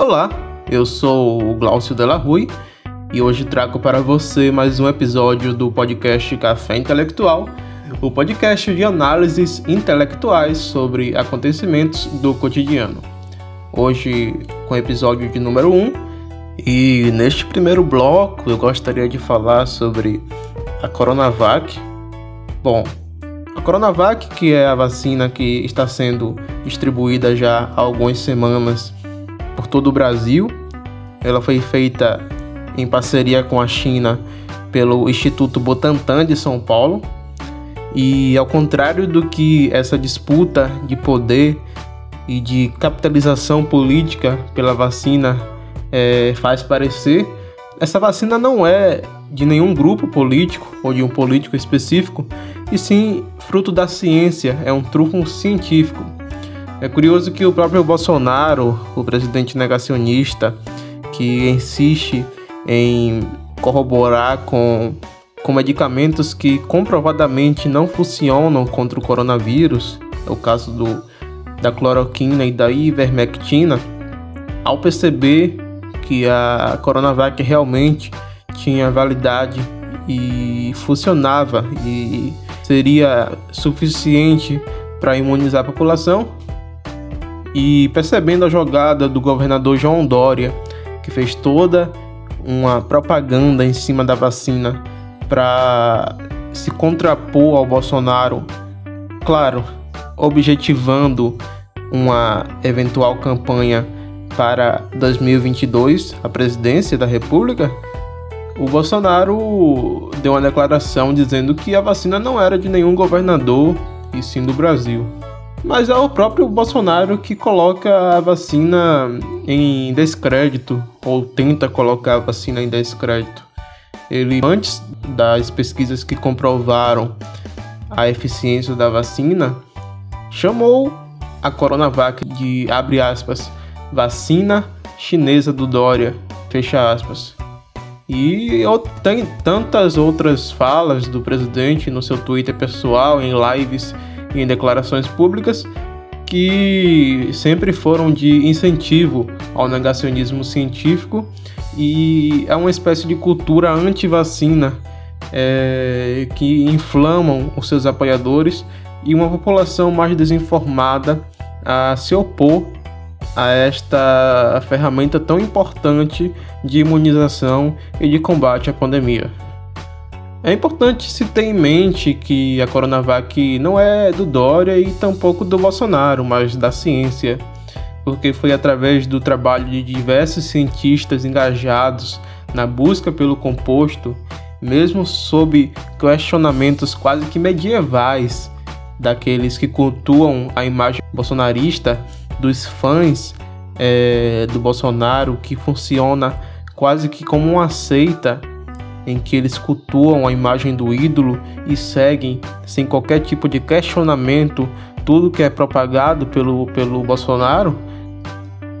Olá, eu sou o Glaucio Della Rui e hoje trago para você mais um episódio do podcast Café Intelectual, o podcast de análises intelectuais sobre acontecimentos do cotidiano. Hoje com episódio de número 1 e neste primeiro bloco eu gostaria de falar sobre a Coronavac. Bom, a Coronavac, que é a vacina que está sendo distribuída já há algumas semanas por todo o Brasil, ela foi feita em parceria com a China pelo Instituto Butantan de São Paulo. E ao contrário do que essa disputa de poder e de capitalização política pela vacina é, faz parecer, essa vacina não é de nenhum grupo político ou de um político específico, e sim fruto da ciência, é um truque científico. É curioso que o próprio Bolsonaro, o presidente negacionista, que insiste em corroborar com, com medicamentos que comprovadamente não funcionam contra o coronavírus, é o caso do, da cloroquina e da ivermectina, ao perceber que a Coronavac realmente tinha validade e funcionava e seria suficiente para imunizar a população, e percebendo a jogada do governador João Dória, que fez toda uma propaganda em cima da vacina para se contrapor ao Bolsonaro, claro, objetivando uma eventual campanha para 2022, a presidência da República, o Bolsonaro deu uma declaração dizendo que a vacina não era de nenhum governador e sim do Brasil. Mas é o próprio Bolsonaro que coloca a vacina em descrédito, ou tenta colocar a vacina em descrédito. Ele, antes das pesquisas que comprovaram a eficiência da vacina, chamou a Coronavac de, abre aspas, vacina chinesa do Dória, fecha aspas. E tem tantas outras falas do presidente no seu Twitter pessoal, em lives em declarações públicas que sempre foram de incentivo ao negacionismo científico e é uma espécie de cultura anti-vacina é, que inflamam os seus apoiadores e uma população mais desinformada a se opor a esta ferramenta tão importante de imunização e de combate à pandemia. É importante se ter em mente que a Coronavac não é do Dória e tampouco do Bolsonaro, mas da ciência, porque foi através do trabalho de diversos cientistas engajados na busca pelo composto, mesmo sob questionamentos quase que medievais daqueles que cultuam a imagem bolsonarista, dos fãs é, do Bolsonaro, que funciona quase que como uma seita em que eles cultuam a imagem do ídolo e seguem sem qualquer tipo de questionamento tudo que é propagado pelo, pelo Bolsonaro,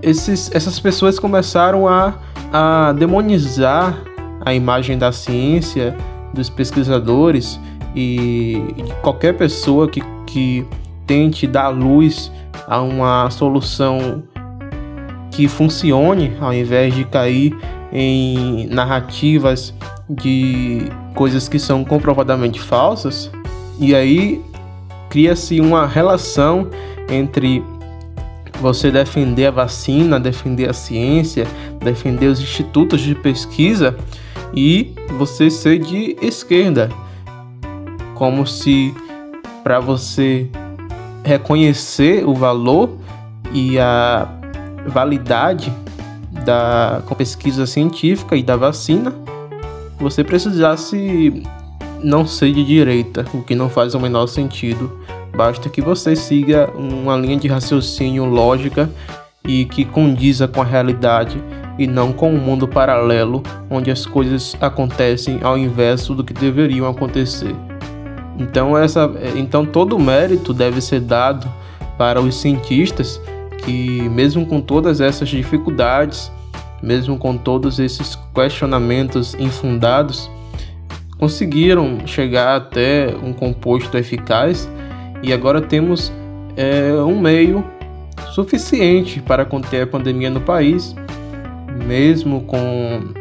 esses, essas pessoas começaram a, a demonizar a imagem da ciência, dos pesquisadores e qualquer pessoa que, que tente dar luz a uma solução que funcione ao invés de cair em narrativas de coisas que são comprovadamente falsas, e aí cria-se uma relação entre você defender a vacina, defender a ciência, defender os institutos de pesquisa e você ser de esquerda, como se para você reconhecer o valor e a validade da pesquisa científica e da vacina, você precisasse não ser de direita, o que não faz o menor sentido. Basta que você siga uma linha de raciocínio lógica e que condiza com a realidade e não com um mundo paralelo onde as coisas acontecem ao inverso do que deveriam acontecer. Então essa, então todo o mérito deve ser dado para os cientistas que mesmo com todas essas dificuldades mesmo com todos esses questionamentos infundados, conseguiram chegar até um composto eficaz e agora temos é, um meio suficiente para conter a pandemia no país mesmo com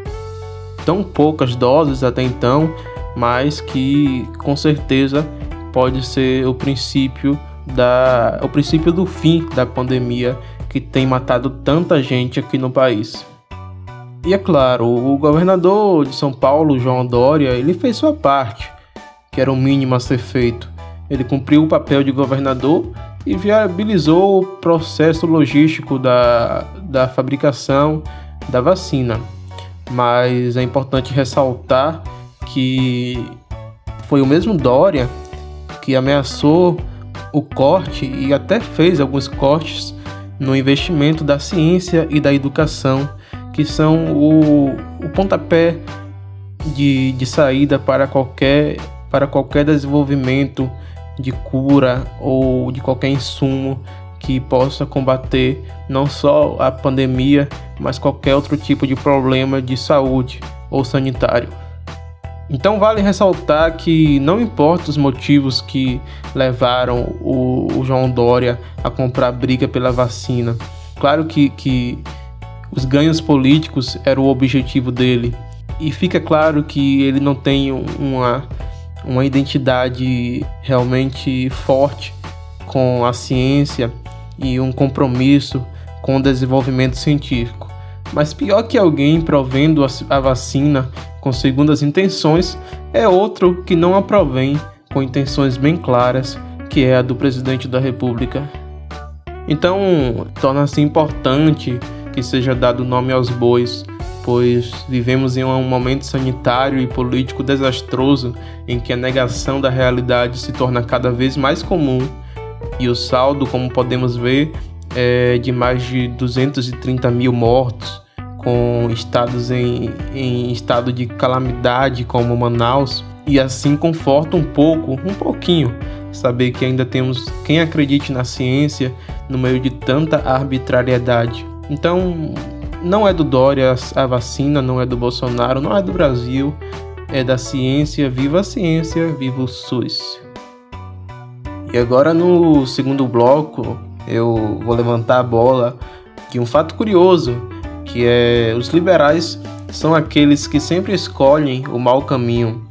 tão poucas doses até então, mas que com certeza pode ser o princípio da o princípio do fim da pandemia que tem matado tanta gente aqui no país. E é claro, o governador de São Paulo, João Dória, ele fez sua parte, que era o mínimo a ser feito. Ele cumpriu o papel de governador e viabilizou o processo logístico da, da fabricação da vacina. Mas é importante ressaltar que foi o mesmo Dória que ameaçou o corte e até fez alguns cortes no investimento da ciência e da educação, que são o, o pontapé de, de saída para qualquer, para qualquer desenvolvimento de cura ou de qualquer insumo que possa combater não só a pandemia, mas qualquer outro tipo de problema de saúde ou sanitário. Então vale ressaltar que não importa os motivos que levaram o, o João Dória a comprar briga pela vacina. Claro que, que os ganhos políticos eram o objetivo dele. E fica claro que ele não tem uma, uma identidade realmente forte com a ciência e um compromisso com o desenvolvimento científico. Mas pior que alguém provendo a vacina com segundas intenções é outro que não a provém com intenções bem claras, que é a do presidente da República. Então, torna-se importante que seja dado nome aos bois, pois vivemos em um momento sanitário e político desastroso em que a negação da realidade se torna cada vez mais comum e o saldo, como podemos ver, é de mais de 230 mil mortos com estados em, em estado de calamidade como Manaus e assim conforta um pouco, um pouquinho, saber que ainda temos quem acredite na ciência no meio de tanta arbitrariedade. Então, não é do Dória a vacina, não é do Bolsonaro, não é do Brasil, é da ciência, viva a ciência, viva o SUS. E agora no segundo bloco, eu vou levantar a bola de um fato curioso que é os liberais são aqueles que sempre escolhem o mau caminho.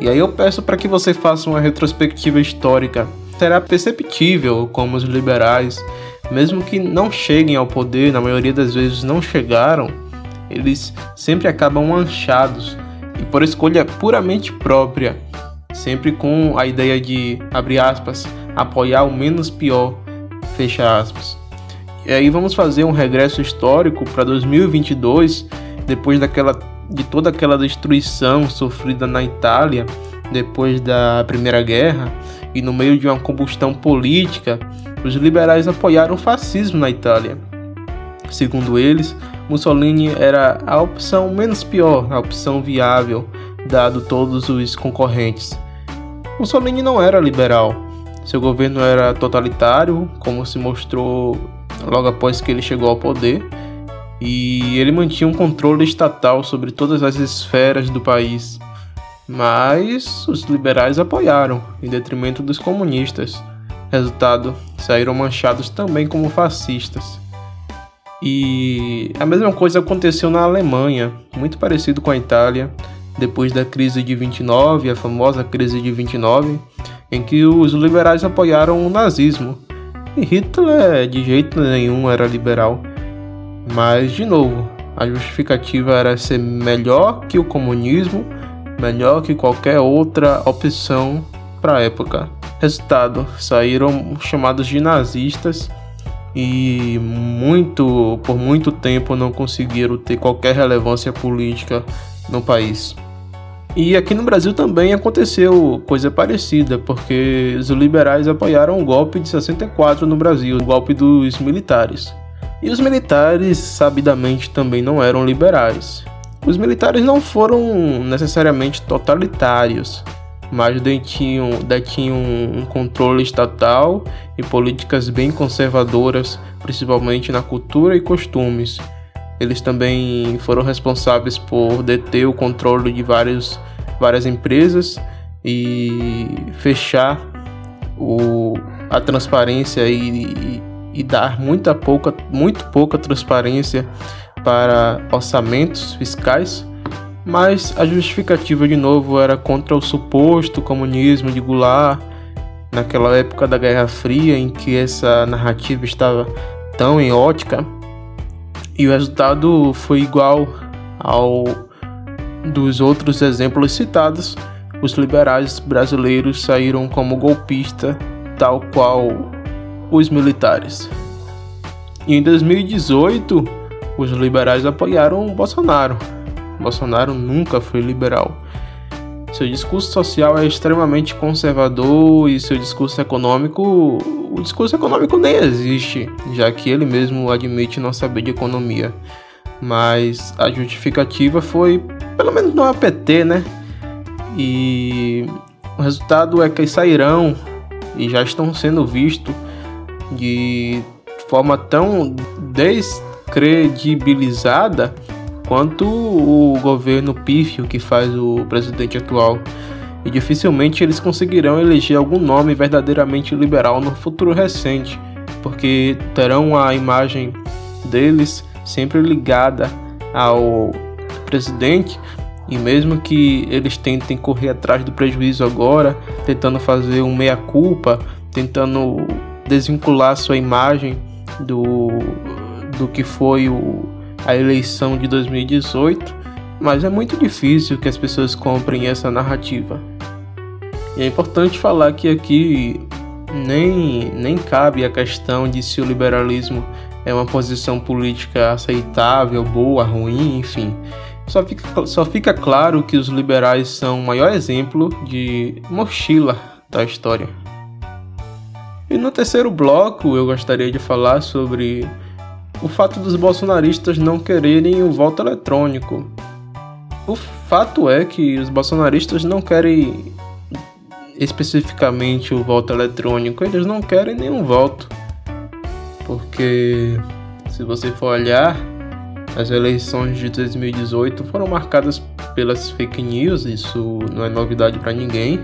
E aí eu peço para que você faça uma retrospectiva histórica. Será perceptível como os liberais, mesmo que não cheguem ao poder, na maioria das vezes não chegaram, eles sempre acabam manchados e por escolha puramente própria, sempre com a ideia de, abre aspas, apoiar o menos pior, fecha aspas. E aí vamos fazer um regresso histórico para 2022, depois daquela de toda aquela destruição sofrida na Itália depois da Primeira Guerra e no meio de uma combustão política, os liberais apoiaram o fascismo na Itália. Segundo eles, Mussolini era a opção menos pior, a opção viável, dado todos os concorrentes. Mussolini não era liberal. Seu governo era totalitário, como se mostrou logo após que ele chegou ao poder, e ele mantinha um controle estatal sobre todas as esferas do país. Mas os liberais apoiaram, em detrimento dos comunistas. Resultado, saíram manchados também como fascistas. E a mesma coisa aconteceu na Alemanha, muito parecido com a Itália, depois da crise de 29, a famosa crise de 29, em que os liberais apoiaram o nazismo e Hitler de jeito nenhum era liberal. Mas, de novo, a justificativa era ser melhor que o comunismo, melhor que qualquer outra opção para a época. Resultado: saíram chamados de nazistas e muito por muito tempo não conseguiram ter qualquer relevância política no país. E aqui no Brasil também aconteceu coisa parecida, porque os liberais apoiaram o golpe de 64 no Brasil, o golpe dos militares. E os militares, sabidamente, também não eram liberais. Os militares não foram necessariamente totalitários, mas detinham, detinham um controle estatal e políticas bem conservadoras, principalmente na cultura e costumes. Eles também foram responsáveis por deter o controle de vários, várias empresas e fechar o, a transparência e, e, e dar muita pouca, muito pouca transparência para orçamentos fiscais, mas a justificativa de novo era contra o suposto comunismo de Goulart, naquela época da Guerra Fria em que essa narrativa estava tão em ótica, e o resultado foi igual ao dos outros exemplos citados. Os liberais brasileiros saíram como golpista, tal qual os militares. E em 2018, os liberais apoiaram Bolsonaro. Bolsonaro nunca foi liberal. Seu discurso social é extremamente conservador e seu discurso econômico, o discurso econômico nem existe, já que ele mesmo admite não saber de economia. Mas a justificativa foi, pelo menos no APT, né? E o resultado é que sairão e já estão sendo vistos de forma tão descredibilizada quanto o governo pífio que faz o presidente atual. E dificilmente eles conseguirão eleger algum nome verdadeiramente liberal no futuro recente, porque terão a imagem deles sempre ligada ao presidente e mesmo que eles tentem correr atrás do prejuízo agora, tentando fazer um meia-culpa, tentando desvincular sua imagem do, do que foi o, a eleição de 2018, mas é muito difícil que as pessoas comprem essa narrativa. E é importante falar que aqui nem, nem cabe a questão de se o liberalismo é uma posição política aceitável, boa, ruim, enfim. Só fica, só fica claro que os liberais são o maior exemplo de mochila da história. E no terceiro bloco eu gostaria de falar sobre o fato dos bolsonaristas não quererem o voto eletrônico. O fato é que os bolsonaristas não querem especificamente o voto eletrônico, eles não querem nenhum voto. Porque se você for olhar, as eleições de 2018 foram marcadas pelas fake news, isso não é novidade para ninguém.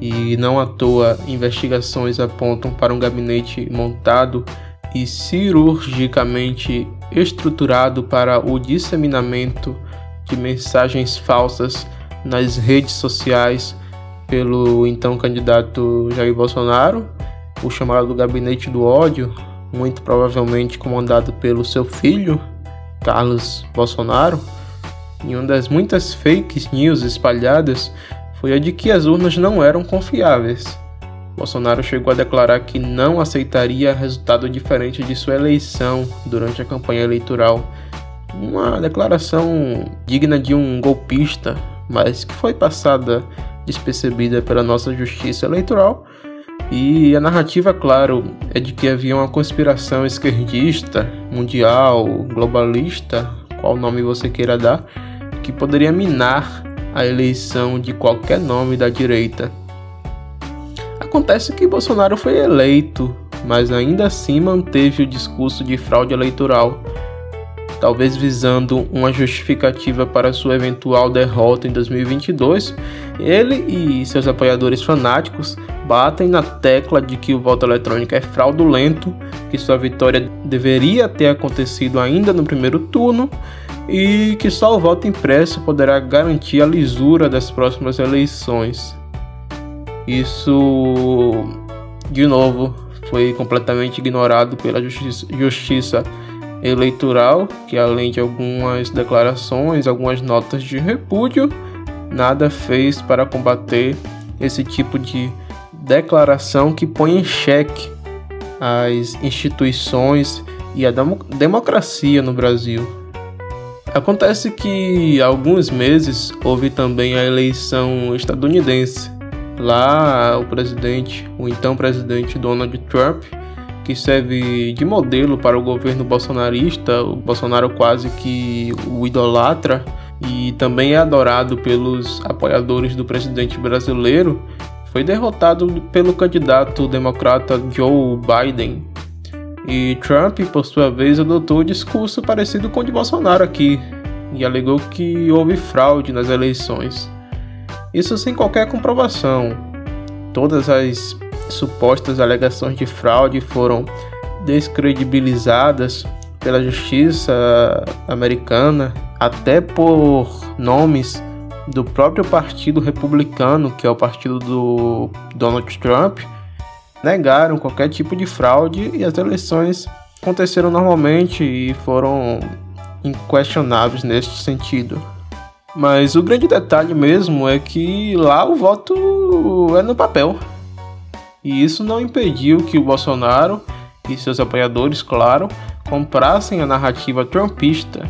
E não à toa, investigações apontam para um gabinete montado e cirurgicamente estruturado para o disseminamento de mensagens falsas nas redes sociais pelo então candidato Jair Bolsonaro, o chamado Gabinete do Ódio, muito provavelmente comandado pelo seu filho, Carlos Bolsonaro, e uma das muitas fake news espalhadas foi a de que as urnas não eram confiáveis. Bolsonaro chegou a declarar que não aceitaria resultado diferente de sua eleição durante a campanha eleitoral. Uma declaração digna de um golpista, mas que foi passada despercebida pela nossa justiça eleitoral e a narrativa, claro, é de que havia uma conspiração esquerdista, mundial, globalista, qual nome você queira dar, que poderia minar a eleição de qualquer nome da direita. Acontece que Bolsonaro foi eleito, mas ainda assim manteve o discurso de fraude eleitoral talvez visando uma justificativa para sua eventual derrota em 2022, ele e seus apoiadores fanáticos batem na tecla de que o voto eletrônico é fraudulento, que sua vitória deveria ter acontecido ainda no primeiro turno e que só o voto impresso poderá garantir a lisura das próximas eleições. Isso, de novo, foi completamente ignorado pela justiça, justiça eleitoral, que além de algumas declarações, algumas notas de repúdio, nada fez para combater esse tipo de declaração que põe em xeque as instituições e a democracia no Brasil. Acontece que há alguns meses houve também a eleição estadunidense. Lá o presidente, o então presidente Donald Trump, que serve de modelo para o governo bolsonarista. O Bolsonaro quase que o idolatra e também é adorado pelos apoiadores do presidente brasileiro. Foi derrotado pelo candidato democrata Joe Biden. E Trump, por sua vez, adotou um discurso parecido com o de Bolsonaro aqui e alegou que houve fraude nas eleições. Isso sem qualquer comprovação. Todas as supostas alegações de fraude foram descredibilizadas pela justiça americana, até por nomes do próprio Partido Republicano, que é o partido do Donald Trump, negaram qualquer tipo de fraude e as eleições aconteceram normalmente e foram inquestionáveis neste sentido. Mas o grande detalhe mesmo é que lá o voto é no papel. E isso não impediu que o Bolsonaro e seus apoiadores, claro, comprassem a narrativa trumpista.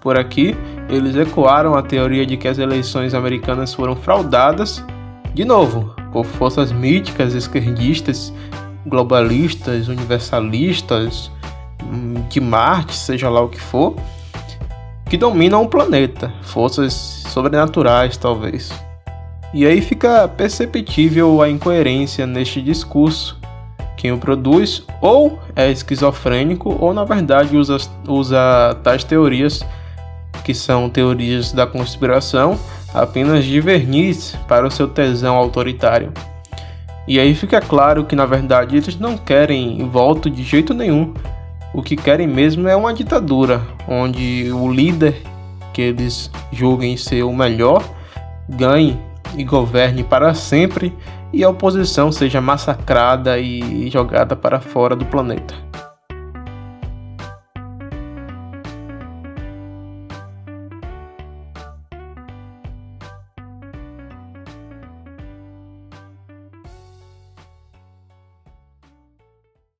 Por aqui, eles ecoaram a teoria de que as eleições americanas foram fraudadas, de novo, por forças míticas esquerdistas, globalistas, universalistas, hum, de Marte, seja lá o que for, que dominam o planeta, forças sobrenaturais talvez. E aí fica perceptível a incoerência neste discurso. Quem o produz ou é esquizofrênico ou na verdade usa, usa tais teorias, que são teorias da conspiração, apenas de verniz para o seu tesão autoritário. E aí fica claro que na verdade eles não querem voto de jeito nenhum, o que querem mesmo é uma ditadura, onde o líder que eles julguem ser o melhor ganhe e governe para sempre e a oposição seja massacrada e jogada para fora do planeta.